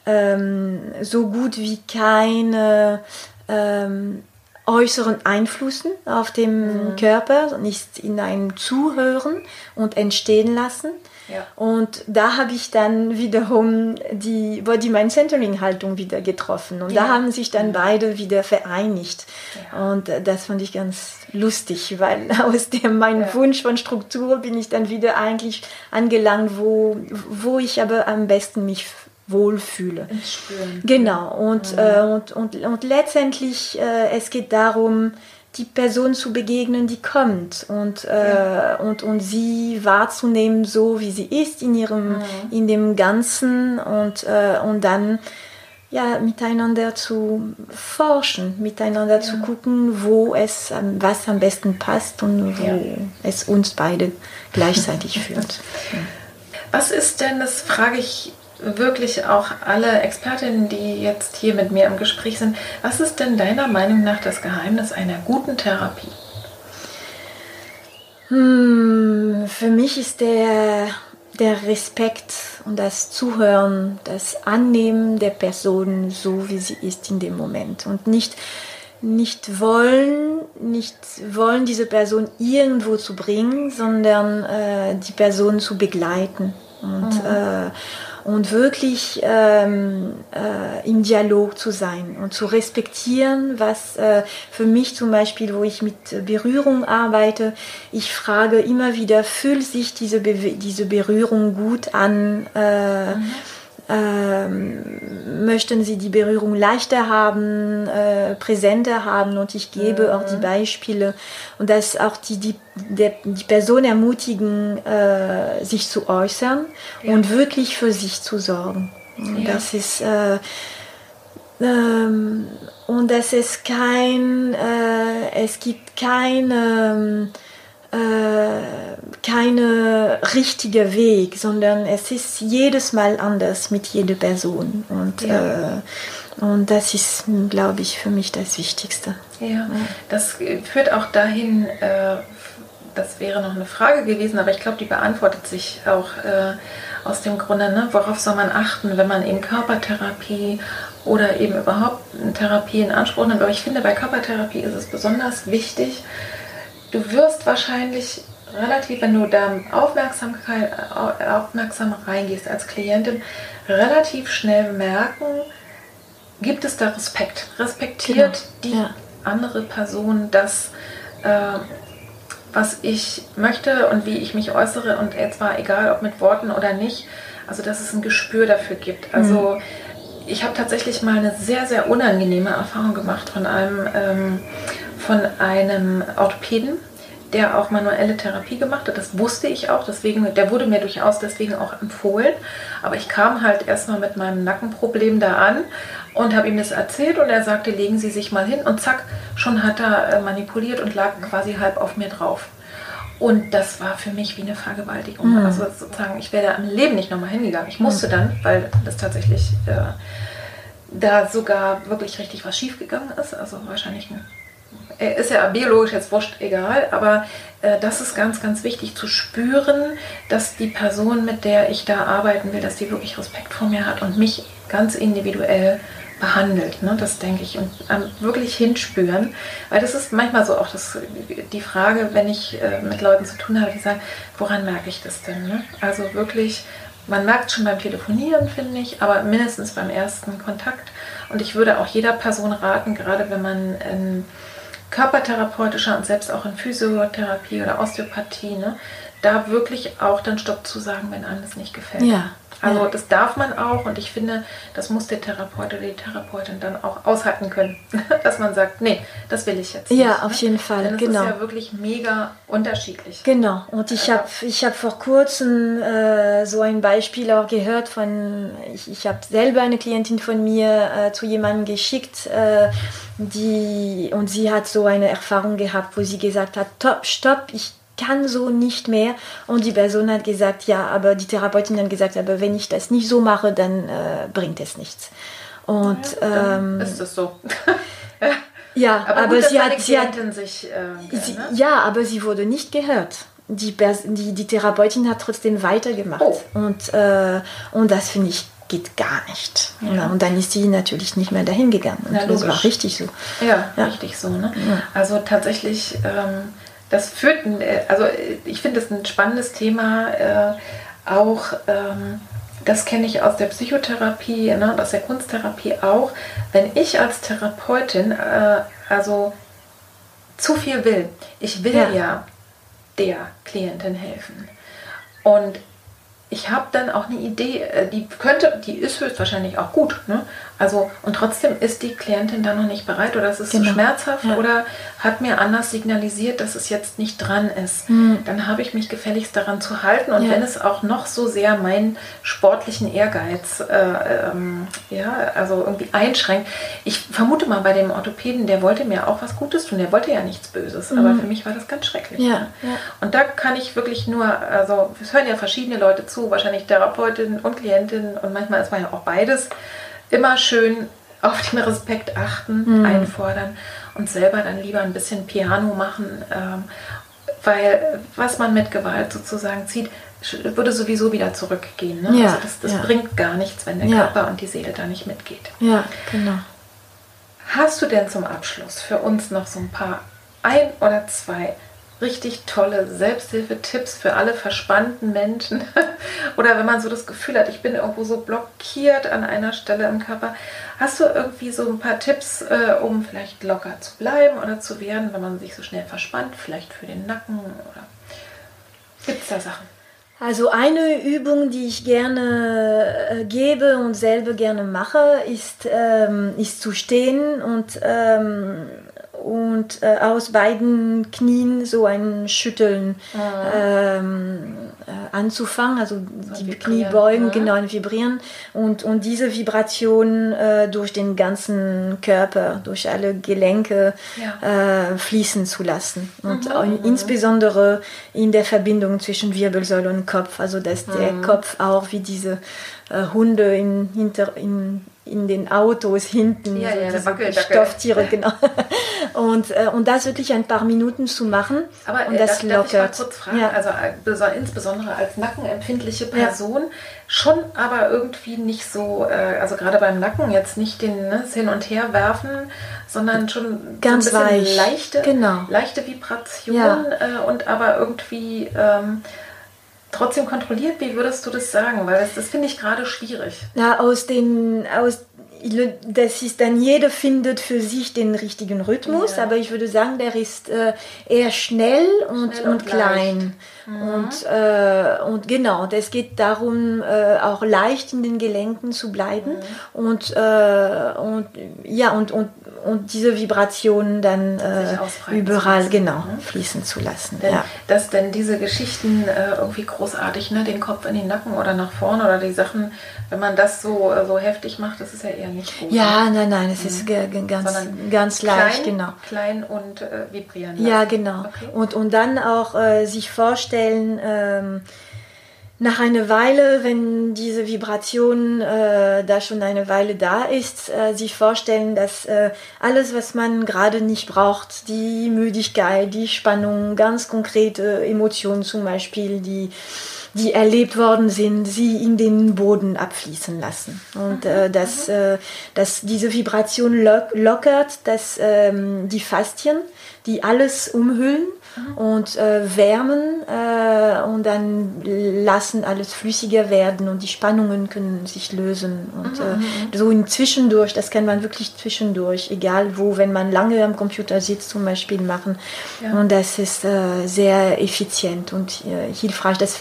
ähm, so gut wie keine ähm, äußeren Einflüssen auf dem mhm. Körper, nicht in einem Zuhören und entstehen lassen. Ja. Und da habe ich dann wiederum die Body-Mind-Centering-Haltung wieder getroffen. Und ja. da haben sich dann beide wieder vereinigt. Ja. Und äh, das fand ich ganz lustig, weil aus dem meinem Wunsch von Struktur bin ich dann wieder eigentlich angelangt, wo, wo ich aber am besten mich wohlfühle. Spüren. Genau. Und, mhm. äh, und, und, und letztendlich, äh, es geht darum, die Person zu begegnen, die kommt und, ja. äh, und, und sie wahrzunehmen, so wie sie ist in ihrem, mhm. in dem Ganzen und, äh, und dann ja, miteinander zu forschen, miteinander ja. zu gucken, wo es, was am besten passt und wo ja. es uns beide gleichzeitig führt. Was ist denn, das frage ich wirklich auch alle Expertinnen, die jetzt hier mit mir im Gespräch sind, was ist denn deiner Meinung nach das Geheimnis einer guten Therapie? Hm, für mich ist der der Respekt und das Zuhören, das Annehmen der Person so, wie sie ist in dem Moment und nicht nicht wollen, nicht wollen diese Person irgendwo zu bringen, sondern äh, die Person zu begleiten und mhm. äh, und wirklich ähm, äh, im Dialog zu sein und zu respektieren, was äh, für mich zum Beispiel, wo ich mit Berührung arbeite, ich frage immer wieder, fühlt sich diese, Be diese Berührung gut an? Äh, mhm ähm, möchten sie die Berührung leichter haben, äh, präsenter haben und ich gebe mhm. auch die Beispiele und dass auch die, die, der, die Person ermutigen, äh, sich zu äußern ja. und wirklich für sich zu sorgen. Ja. Das ist äh, ähm, und das ist kein, äh, es gibt keine äh, keine richtige Weg, sondern es ist jedes Mal anders mit jeder Person. Und, ja. äh, und das ist, glaube ich, für mich das Wichtigste. Ja, das führt auch dahin, äh, das wäre noch eine Frage gewesen, aber ich glaube, die beantwortet sich auch äh, aus dem Grunde, ne? worauf soll man achten, wenn man eben Körpertherapie oder eben überhaupt eine Therapie in Anspruch nimmt. Aber ich finde, bei Körpertherapie ist es besonders wichtig, du wirst wahrscheinlich relativ, wenn du da Aufmerksamkeit, aufmerksam reingehst als Klientin, relativ schnell merken, gibt es da Respekt? Respektiert genau. die ja. andere Person das, äh, was ich möchte und wie ich mich äußere und zwar egal ob mit Worten oder nicht, also dass es ein Gespür dafür gibt. Also mhm. ich habe tatsächlich mal eine sehr, sehr unangenehme Erfahrung gemacht von einem ähm, von einem Orthopäden, der auch manuelle Therapie gemacht hat. Das wusste ich auch, deswegen, der wurde mir durchaus deswegen auch empfohlen. Aber ich kam halt erstmal mit meinem Nackenproblem da an und habe ihm das erzählt und er sagte, legen Sie sich mal hin und zack, schon hat er äh, manipuliert und lag quasi halb auf mir drauf. Und das war für mich wie eine Vergewaltigung. Mhm. Also sozusagen, ich wäre da im Leben nicht nochmal hingegangen. Ich musste mhm. dann, weil das tatsächlich äh, da sogar wirklich richtig was schiefgegangen ist. Also wahrscheinlich ein ist ja biologisch jetzt wurscht, egal, aber äh, das ist ganz, ganz wichtig zu spüren, dass die Person, mit der ich da arbeiten will, dass die wirklich Respekt vor mir hat und mich ganz individuell behandelt. Ne? Das denke ich. Und ähm, wirklich hinspüren. Weil das ist manchmal so auch das, die Frage, wenn ich äh, mit Leuten zu tun habe, die sagen, woran merke ich das denn? Ne? Also wirklich, man merkt schon beim Telefonieren, finde ich, aber mindestens beim ersten Kontakt. Und ich würde auch jeder Person raten, gerade wenn man ähm, körpertherapeutischer und selbst auch in Physiotherapie oder Osteopathie, ne, da wirklich auch dann Stopp zu sagen, wenn das nicht gefällt. Ja. Also das darf man auch und ich finde, das muss der Therapeut oder die Therapeutin dann auch aushalten können, dass man sagt, nee, das will ich jetzt nicht. Ja, auf ne? jeden Fall, Denn es genau. ist ja wirklich mega unterschiedlich. Genau, und ich habe ich hab vor kurzem äh, so ein Beispiel auch gehört von, ich, ich habe selber eine Klientin von mir äh, zu jemandem geschickt, äh, die, und sie hat so eine Erfahrung gehabt, wo sie gesagt hat, stopp, stopp, ich kann so nicht mehr. Und die Person hat gesagt, ja, aber die Therapeutin hat gesagt, aber wenn ich das nicht so mache, dann äh, bringt es nichts. Und ja, ähm, ist das so. ja, aber, aber gut, sie hat, sie hat sich, äh, sie, ja, aber sie wurde nicht gehört. Die, die, die Therapeutin hat trotzdem weitergemacht. Oh. Und, äh, und das finde ich geht gar nicht. Ja. Und dann ist sie natürlich nicht mehr dahin gegangen. Und ja, das war richtig so. Ja, ja. richtig so. Ne? Also tatsächlich ähm, das führt, also ich finde es ein spannendes Thema, äh, auch ähm, das kenne ich aus der Psychotherapie, ne, aus der Kunsttherapie auch. Wenn ich als Therapeutin äh, also zu viel will, ich will ja, ja der Klientin helfen. Und ich habe dann auch eine Idee, äh, die könnte, die ist höchstwahrscheinlich auch gut, ne? Also, und trotzdem ist die Klientin dann noch nicht bereit oder es ist genau. zu schmerzhaft ja. oder hat mir anders signalisiert, dass es jetzt nicht dran ist. Mhm. Dann habe ich mich gefälligst daran zu halten und ja. wenn es auch noch so sehr meinen sportlichen Ehrgeiz äh, ähm, ja, also irgendwie einschränkt. Ich vermute mal bei dem Orthopäden, der wollte mir auch was Gutes tun, der wollte ja nichts Böses, mhm. aber für mich war das ganz schrecklich. Ja. Und da kann ich wirklich nur, also es hören ja verschiedene Leute zu, wahrscheinlich Therapeutinnen und Klientinnen und manchmal ist man ja auch beides immer schön auf den Respekt achten, mhm. einfordern und selber dann lieber ein bisschen Piano machen, ähm, weil was man mit Gewalt sozusagen zieht, würde sowieso wieder zurückgehen. Ne? Ja, also das, das ja. bringt gar nichts, wenn der ja. Körper und die Seele da nicht mitgeht. Ja, genau. Hast du denn zum Abschluss für uns noch so ein paar ein oder zwei richtig tolle Selbsthilfetipps für alle verspannten Menschen. Oder wenn man so das Gefühl hat, ich bin irgendwo so blockiert an einer Stelle im Körper. Hast du irgendwie so ein paar Tipps, äh, um vielleicht locker zu bleiben oder zu werden, wenn man sich so schnell verspannt? Vielleicht für den Nacken oder gibt es da Sachen? Also eine Übung, die ich gerne äh, gebe und selber gerne mache, ist, ähm, ist zu stehen und ähm, und äh, aus beiden Knien so ein Schütteln ah. ähm, äh, anzufangen, also so die Knie beugen, ja. genau, vibrieren und, und diese Vibration äh, durch den ganzen Körper, durch alle Gelenke ja. Äh, fließen zu lassen. Und mhm, mhm, insbesondere in der Verbindung zwischen Wirbelsäule und Kopf, also dass mhm. der Kopf auch wie diese äh, Hunde in, hinter, in in den Autos hinten, ja, ja, diese Stofftiere, genau. Und, äh, und das wirklich ein paar Minuten zu machen. Aber und äh, das darf, lockert. Darf ich mal kurz fragen, ja. also äh, insbesondere als nackenempfindliche Person, ja. schon aber irgendwie nicht so, äh, also gerade beim Nacken jetzt nicht den ne, Hin- und Her werfen, sondern schon ganz so ein bisschen weich. leichte, genau. leichte Vibration ja. Äh, und aber irgendwie... Ähm, trotzdem kontrolliert? Wie würdest du das sagen? Weil das, das finde ich gerade schwierig. Ja, aus den, aus, das ist dann jeder findet für sich den richtigen Rhythmus, ja. aber ich würde sagen, der ist äh, eher schnell und, schnell und, und klein. Mhm. Und, äh, und genau, es geht darum, äh, auch leicht in den Gelenken zu bleiben mhm. und, äh, und ja, und, und, und diese Vibrationen dann äh, überall genau mhm. fließen zu lassen. Denn, ja. Dass denn diese Geschichten äh, irgendwie großartig, ne, den Kopf in den Nacken oder nach vorne oder die Sachen, wenn man das so, so heftig macht, das ist ja eher nicht gut. Ja, ne? nein, nein, es ist mhm. ganz, ganz leicht, klein, genau. Klein und vibrieren. Lassen. Ja, genau. Okay. Und, und dann auch sich vorstellen, vorstellen, ähm, nach einer Weile, wenn diese Vibration äh, da schon eine Weile da ist, äh, sich vorstellen, dass äh, alles, was man gerade nicht braucht, die Müdigkeit, die Spannung, ganz konkrete Emotionen zum Beispiel, die die erlebt worden sind, sie in den Boden abfließen lassen. Und äh, mhm. dass, mhm. äh, dass diese Vibration lockert, dass ähm, die Faszien, die alles umhüllen, und äh, wärmen äh, und dann lassen alles flüssiger werden und die Spannungen können sich lösen. Und äh, so in zwischendurch, das kann man wirklich zwischendurch, egal wo, wenn man lange am Computer sitzt zum Beispiel machen. Ja. Und das ist äh, sehr effizient und äh, hilfreich. Das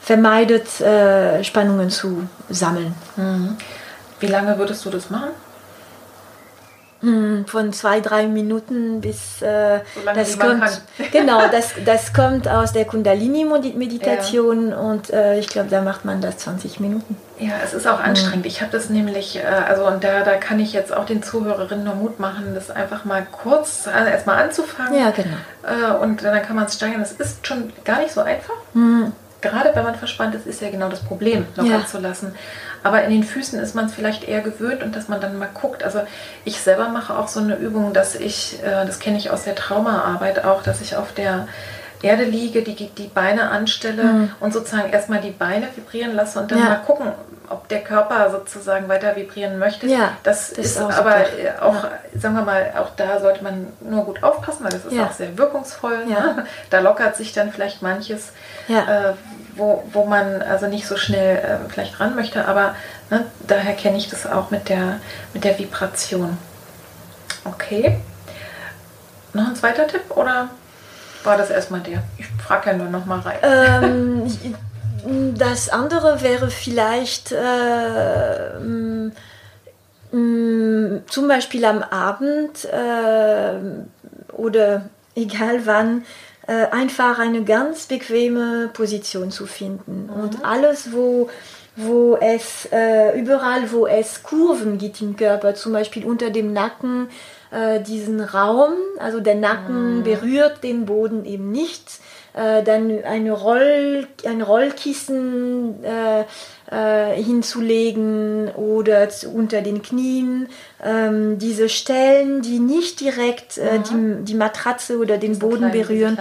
vermeidet äh, Spannungen zu sammeln. Mhm. Wie lange würdest du das machen? Hm, von zwei, drei Minuten bis äh, das kommt. genau, das, das kommt aus der Kundalini-Meditation ja. und äh, ich glaube, da macht man das 20 Minuten. Ja, es ist auch anstrengend. Mhm. Ich habe das nämlich, äh, also und da, da kann ich jetzt auch den Zuhörerinnen nur Mut machen, das einfach mal kurz also erstmal anzufangen. Ja, genau. Äh, und dann kann man es steigern. Das ist schon gar nicht so einfach. Mhm gerade wenn man verspannt ist, ist ja genau das Problem, locker ja. zu lassen. Aber in den Füßen ist man es vielleicht eher gewöhnt und dass man dann mal guckt. Also ich selber mache auch so eine Übung, dass ich, äh, das kenne ich aus der Traumaarbeit auch, dass ich auf der Erde liege, die, die Beine anstelle mhm. und sozusagen erstmal die Beine vibrieren lasse und dann ja. mal gucken, ob der Körper sozusagen weiter vibrieren möchte. Ja, das, das ist, auch aber super. auch, ja. sagen wir mal, auch da sollte man nur gut aufpassen, weil das ist ja. auch sehr wirkungsvoll. Ne? Da lockert sich dann vielleicht manches, äh, wo, wo man also nicht so schnell äh, vielleicht ran möchte, aber ne, daher kenne ich das auch mit der, mit der Vibration. Okay. Noch ein zweiter Tipp oder war das erstmal der? Ich frage ja nur noch mal rein. Ähm, das andere wäre vielleicht äh, Mm, zum Beispiel am Abend äh, oder egal wann, äh, einfach eine ganz bequeme Position zu finden. Mhm. Und alles, wo, wo es, äh, überall, wo es Kurven gibt im Körper, zum Beispiel unter dem Nacken, äh, diesen Raum, also der Nacken mhm. berührt den Boden eben nicht. Äh, dann eine Roll, ein Rollkissen äh, äh, hinzulegen oder unter den Knien. Ähm, diese Stellen, die nicht direkt äh, die, die Matratze oder den Boden kleinen, berühren.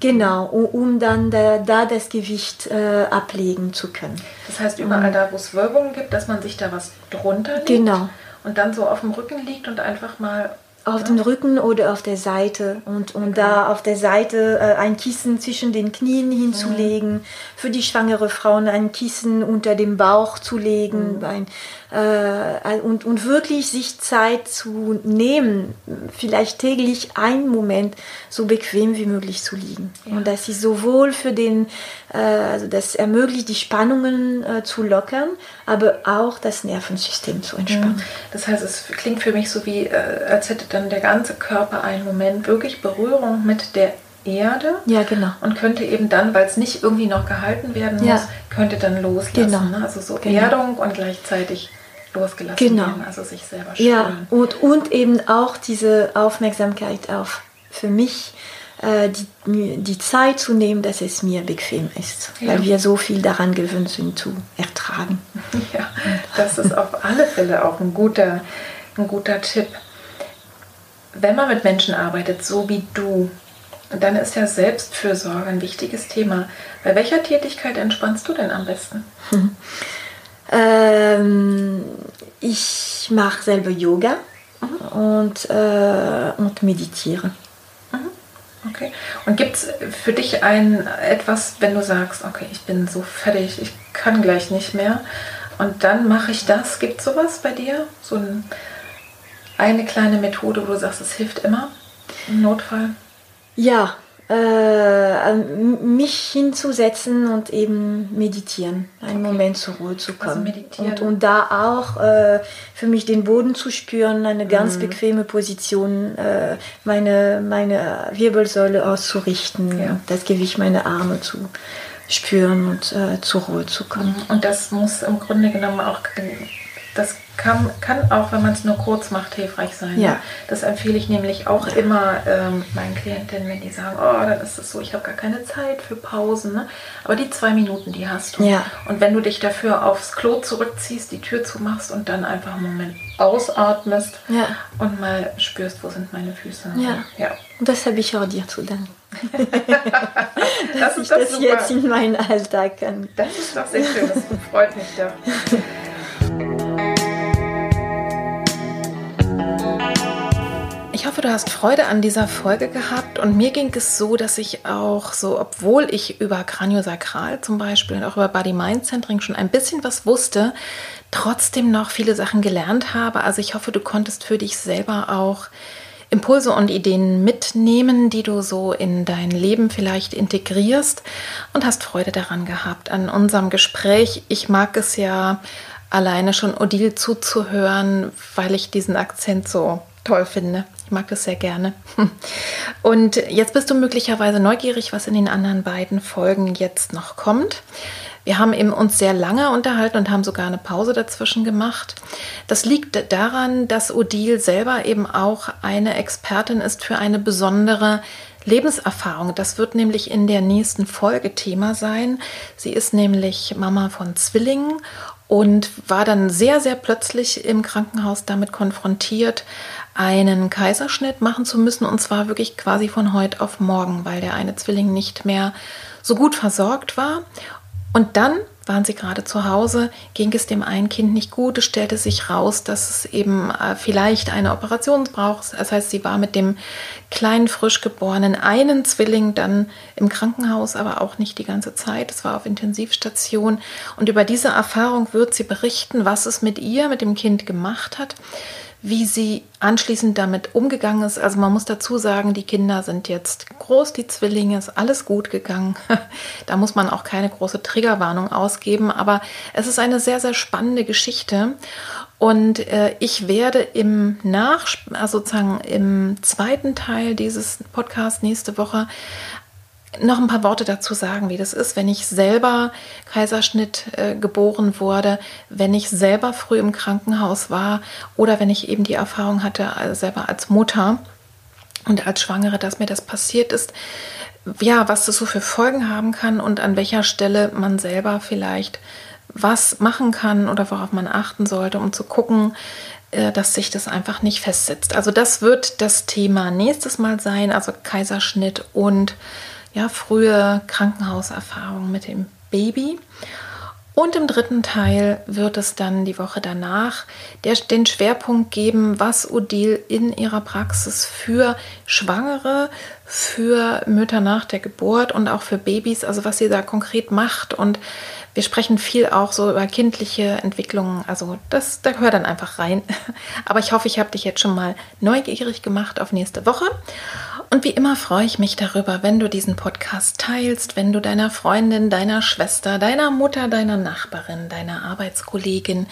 Genau, um, um dann da, da, das Gewicht ablegen zu können. Das heißt, überall da, wo es Wölbungen gibt, dass man sich da was drunter legt. Genau. Und dann so auf dem Rücken liegt und einfach mal auf ja. dem Rücken oder auf der Seite und, und okay. da auf der Seite äh, ein Kissen zwischen den Knien hinzulegen, mhm. für die schwangere Frauen ein Kissen unter dem Bauch zu legen mhm. ein, äh, und, und wirklich sich Zeit zu nehmen, vielleicht täglich einen Moment so bequem wie möglich zu liegen. Ja. Und das ist sowohl für den, äh, also das ermöglicht die Spannungen äh, zu lockern, aber auch das Nervensystem zu entspannen. Mhm. Das heißt, es klingt für mich so wie, äh, als hätte dann der ganze Körper einen Moment wirklich Berührung mit der Erde. Ja, genau. Und könnte eben dann, weil es nicht irgendwie noch gehalten werden muss, ja. könnte dann loslassen. Genau. Ne? Also so genau. Erdung und gleichzeitig losgelassen genau. werden, also sich selber spüren. Ja, und, und eben auch diese Aufmerksamkeit auf für mich äh, die, die Zeit zu nehmen, dass es mir bequem ist, ja. weil wir so viel daran gewöhnt sind zu ertragen. Ja, das ist auf alle Fälle auch ein guter, ein guter Tipp. Wenn man mit Menschen arbeitet, so wie du, dann ist ja Selbstfürsorge ein wichtiges Thema. Bei welcher Tätigkeit entspannst du denn am besten? Ähm, ich mache selber Yoga mhm. und, äh, und meditiere. Mhm. Okay. Und gibt es für dich ein etwas, wenn du sagst, okay, ich bin so fertig, ich kann gleich nicht mehr und dann mache ich das? Gibt es sowas bei dir? So ein, eine kleine Methode, wo du sagst, es hilft immer im Notfall? Ja, äh, mich hinzusetzen und eben meditieren, einen okay. Moment zur Ruhe zu also kommen. Also und, und da auch äh, für mich den Boden zu spüren, eine ganz mhm. bequeme Position, äh, meine, meine Wirbelsäule auszurichten, ja. das Gewicht meiner Arme zu spüren und äh, zur Ruhe zu kommen. Und das muss im Grunde genommen auch das kann, kann auch, wenn man es nur kurz macht, hilfreich sein. Ja. Das empfehle ich nämlich auch immer ähm, meinen Klientinnen, wenn die sagen, oh, dann ist es so, ich habe gar keine Zeit für Pausen. Ne? Aber die zwei Minuten, die hast du. Ja. Und wenn du dich dafür aufs Klo zurückziehst, die Tür zumachst und dann einfach einen Moment ausatmest ja. und mal spürst, wo sind meine Füße. Ja. ja. Und das habe ich auch dir zu danken. Dass ich das super. jetzt in meinen Alltag kann. Das ist doch sehr schön, das freut mich ja. Ich hoffe, du hast Freude an dieser Folge gehabt und mir ging es so, dass ich auch so, obwohl ich über Kraniosakral zum Beispiel und auch über Body-Mind-Centering schon ein bisschen was wusste, trotzdem noch viele Sachen gelernt habe. Also ich hoffe, du konntest für dich selber auch Impulse und Ideen mitnehmen, die du so in dein Leben vielleicht integrierst und hast Freude daran gehabt an unserem Gespräch. Ich mag es ja alleine schon Odile zuzuhören, weil ich diesen Akzent so toll finde. Mag das sehr gerne. Und jetzt bist du möglicherweise neugierig, was in den anderen beiden Folgen jetzt noch kommt. Wir haben eben uns sehr lange unterhalten und haben sogar eine Pause dazwischen gemacht. Das liegt daran, dass Odile selber eben auch eine Expertin ist für eine besondere Lebenserfahrung. Das wird nämlich in der nächsten Folge Thema sein. Sie ist nämlich Mama von Zwillingen und war dann sehr, sehr plötzlich im Krankenhaus damit konfrontiert, einen Kaiserschnitt machen zu müssen und zwar wirklich quasi von heute auf morgen, weil der eine Zwilling nicht mehr so gut versorgt war. Und dann waren sie gerade zu Hause, ging es dem einen Kind nicht gut. Es stellte sich raus, dass es eben äh, vielleicht eine Operation braucht. Das heißt, sie war mit dem kleinen, frisch geborenen einen Zwilling dann im Krankenhaus, aber auch nicht die ganze Zeit. Es war auf Intensivstation. Und über diese Erfahrung wird sie berichten, was es mit ihr, mit dem Kind gemacht hat wie sie anschließend damit umgegangen ist. Also man muss dazu sagen, die Kinder sind jetzt groß, die Zwillinge, ist alles gut gegangen. da muss man auch keine große Triggerwarnung ausgeben, aber es ist eine sehr, sehr spannende Geschichte. Und äh, ich werde im Nach, also sozusagen im zweiten Teil dieses Podcasts nächste Woche noch ein paar Worte dazu sagen, wie das ist, wenn ich selber Kaiserschnitt äh, geboren wurde, wenn ich selber früh im Krankenhaus war oder wenn ich eben die Erfahrung hatte, also selber als Mutter und als Schwangere, dass mir das passiert ist. Ja, was das so für Folgen haben kann und an welcher Stelle man selber vielleicht was machen kann oder worauf man achten sollte, um zu gucken, äh, dass sich das einfach nicht festsetzt. Also das wird das Thema nächstes Mal sein, also Kaiserschnitt und ja, frühe Krankenhauserfahrung mit dem Baby. Und im dritten Teil wird es dann die Woche danach der, den Schwerpunkt geben, was Odile in ihrer Praxis für Schwangere, für Mütter nach der Geburt und auch für Babys, also was sie da konkret macht. Und wir sprechen viel auch so über kindliche Entwicklungen. Also das, da gehört dann einfach rein. Aber ich hoffe, ich habe dich jetzt schon mal neugierig gemacht auf nächste Woche. Und wie immer freue ich mich darüber, wenn du diesen Podcast teilst, wenn du deiner Freundin, deiner Schwester, deiner Mutter, deiner Nachbarin, deiner Arbeitskollegin,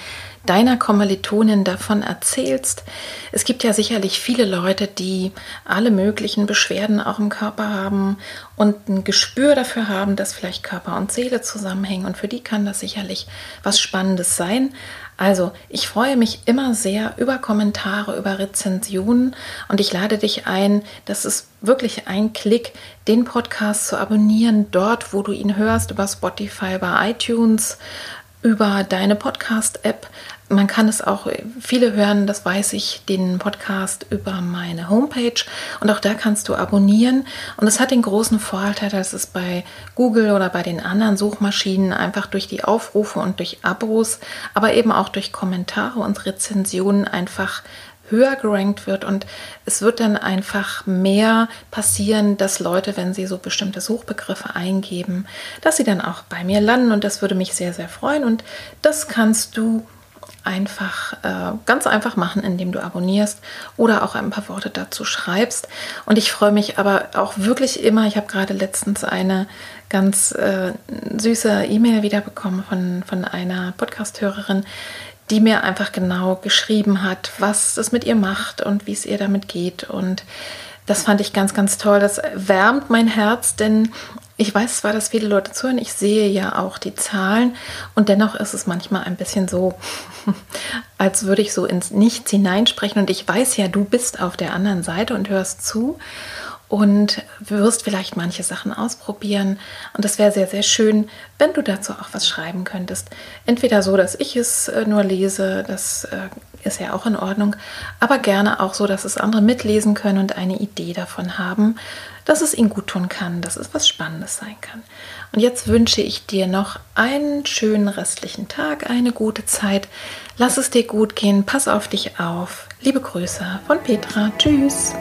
deiner Kommilitonin davon erzählst. Es gibt ja sicherlich viele Leute, die alle möglichen Beschwerden auch im Körper haben und ein Gespür dafür haben, dass vielleicht Körper und Seele zusammenhängen. Und für die kann das sicherlich was Spannendes sein. Also, ich freue mich immer sehr über Kommentare, über Rezensionen und ich lade dich ein, das ist wirklich ein Klick, den Podcast zu abonnieren, dort, wo du ihn hörst, über Spotify, bei iTunes, über deine Podcast-App. Man kann es auch, viele hören, das weiß ich, den Podcast über meine Homepage. Und auch da kannst du abonnieren. Und es hat den großen Vorteil, dass es bei Google oder bei den anderen Suchmaschinen einfach durch die Aufrufe und durch Abos, aber eben auch durch Kommentare und Rezensionen einfach höher gerankt wird. Und es wird dann einfach mehr passieren, dass Leute, wenn sie so bestimmte Suchbegriffe eingeben, dass sie dann auch bei mir landen. Und das würde mich sehr, sehr freuen. Und das kannst du einfach äh, ganz einfach machen, indem du abonnierst oder auch ein paar Worte dazu schreibst. Und ich freue mich aber auch wirklich immer. Ich habe gerade letztens eine ganz äh, süße E-Mail wiederbekommen von, von einer Podcast-Hörerin, die mir einfach genau geschrieben hat, was es mit ihr macht und wie es ihr damit geht. Und das fand ich ganz, ganz toll. Das wärmt mein Herz, denn ich weiß zwar, dass viele Leute zuhören, ich sehe ja auch die Zahlen und dennoch ist es manchmal ein bisschen so, als würde ich so ins Nichts hineinsprechen und ich weiß ja, du bist auf der anderen Seite und hörst zu und wirst vielleicht manche Sachen ausprobieren. Und es wäre sehr, sehr schön, wenn du dazu auch was schreiben könntest. Entweder so, dass ich es äh, nur lese, das äh, ist ja auch in Ordnung, aber gerne auch so, dass es andere mitlesen können und eine Idee davon haben, dass es ihnen gut tun kann, dass es was Spannendes sein kann. Und jetzt wünsche ich dir noch einen schönen restlichen Tag, eine gute Zeit. Lass es dir gut gehen, pass auf dich auf. Liebe Grüße von Petra. Tschüss.